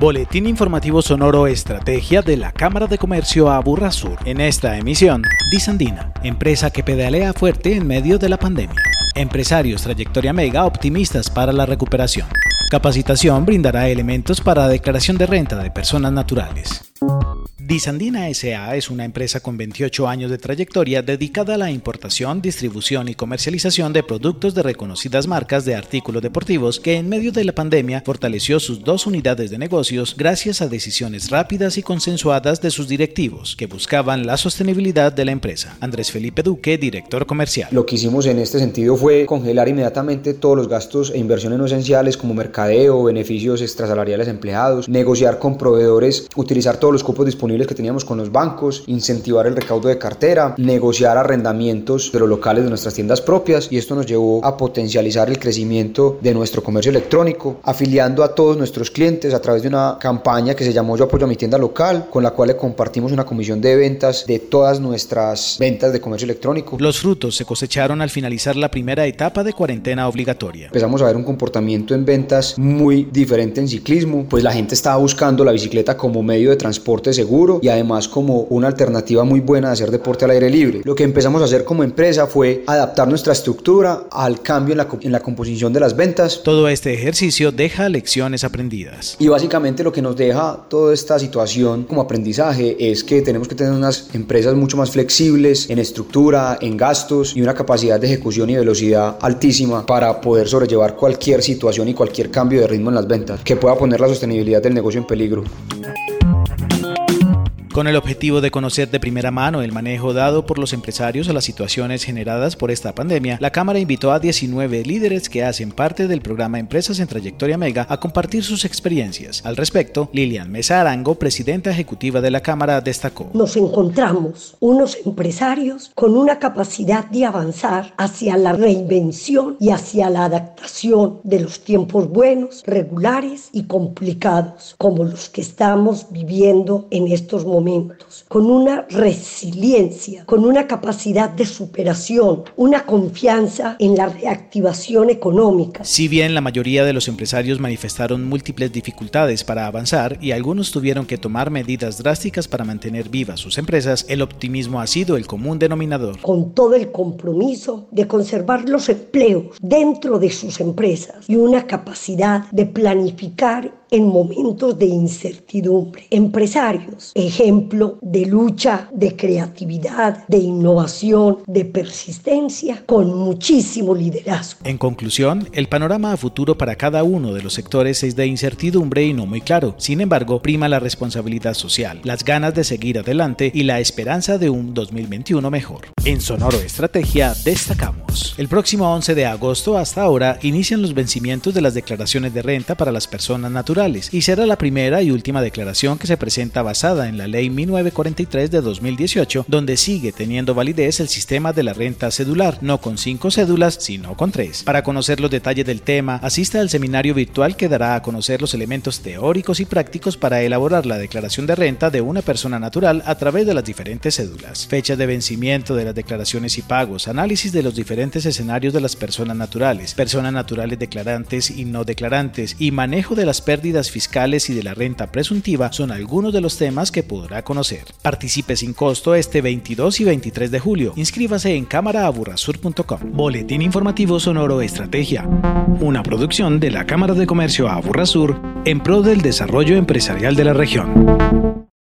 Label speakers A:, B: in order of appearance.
A: Boletín informativo sonoro Estrategia de la Cámara de Comercio Aburra Sur. En esta emisión, Disandina, empresa que pedalea fuerte en medio de la pandemia. Empresarios Trayectoria Mega optimistas para la recuperación. Capacitación brindará elementos para declaración de renta de personas naturales. Disandina SA es una empresa con 28 años de trayectoria dedicada a la importación, distribución y comercialización de productos de reconocidas marcas de artículos deportivos que en medio de la pandemia fortaleció sus dos unidades de negocios gracias a decisiones rápidas y consensuadas de sus directivos que buscaban la sostenibilidad de la empresa. Andrés Felipe Duque, director comercial.
B: Lo que hicimos en este sentido fue congelar inmediatamente todos los gastos e inversiones no esenciales como mercadeo, beneficios extrasalariales empleados, negociar con proveedores, utilizar todos los cupos disponibles que teníamos con los bancos, incentivar el recaudo de cartera, negociar arrendamientos de los locales de nuestras tiendas propias y esto nos llevó a potencializar el crecimiento de nuestro comercio electrónico, afiliando a todos nuestros clientes a través de una campaña que se llamó Yo apoyo a mi tienda local, con la cual le compartimos una comisión de ventas de todas nuestras ventas de comercio electrónico.
A: Los frutos se cosecharon al finalizar la primera etapa de cuarentena obligatoria.
B: Empezamos a ver un comportamiento en ventas muy diferente en ciclismo, pues la gente estaba buscando la bicicleta como medio de transporte seguro y además como una alternativa muy buena de hacer deporte al aire libre. Lo que empezamos a hacer como empresa fue adaptar nuestra estructura al cambio en la, en la composición de las ventas.
A: Todo este ejercicio deja lecciones aprendidas.
B: Y básicamente lo que nos deja toda esta situación como aprendizaje es que tenemos que tener unas empresas mucho más flexibles en estructura, en gastos y una capacidad de ejecución y velocidad altísima para poder sobrellevar cualquier situación y cualquier cambio de ritmo en las ventas que pueda poner la sostenibilidad del negocio en peligro.
A: Con el objetivo de conocer de primera mano el manejo dado por los empresarios a las situaciones generadas por esta pandemia, la Cámara invitó a 19 líderes que hacen parte del programa Empresas en Trayectoria Mega a compartir sus experiencias. Al respecto, Lilian Mesa Arango, presidenta ejecutiva de la Cámara, destacó.
C: Nos encontramos unos empresarios con una capacidad de avanzar hacia la reinvención y hacia la adaptación de los tiempos buenos, regulares y complicados, como los que estamos viviendo en estos momentos con una resiliencia, con una capacidad de superación, una confianza en la reactivación económica.
A: Si bien la mayoría de los empresarios manifestaron múltiples dificultades para avanzar y algunos tuvieron que tomar medidas drásticas para mantener vivas sus empresas, el optimismo ha sido el común denominador.
C: Con todo el compromiso de conservar los empleos dentro de sus empresas y una capacidad de planificar en momentos de incertidumbre. Empresarios, ejemplo de lucha, de creatividad, de innovación, de persistencia, con muchísimo liderazgo.
A: En conclusión, el panorama a futuro para cada uno de los sectores es de incertidumbre y no muy claro. Sin embargo, prima la responsabilidad social, las ganas de seguir adelante y la esperanza de un 2021 mejor. En Sonoro Estrategia destacamos. El próximo 11 de agosto hasta ahora inician los vencimientos de las declaraciones de renta para las personas naturales y será la primera y última declaración que se presenta basada en la Ley 1943 de 2018, donde sigue teniendo validez el sistema de la renta cedular, no con cinco cédulas, sino con tres. Para conocer los detalles del tema, asista al seminario virtual que dará a conocer los elementos teóricos y prácticos para elaborar la declaración de renta de una persona natural a través de las diferentes cédulas, fechas de vencimiento de declaraciones y pagos, análisis de los diferentes escenarios de las personas naturales, personas naturales declarantes y no declarantes, y manejo de las pérdidas fiscales y de la renta presuntiva son algunos de los temas que podrá conocer. Participe sin costo este 22 y 23 de julio. Inscríbase en cámaraaburrasur.com. Boletín informativo Sonoro Estrategia. Una producción de la Cámara de Comercio Aburrasur en pro del desarrollo empresarial de la región.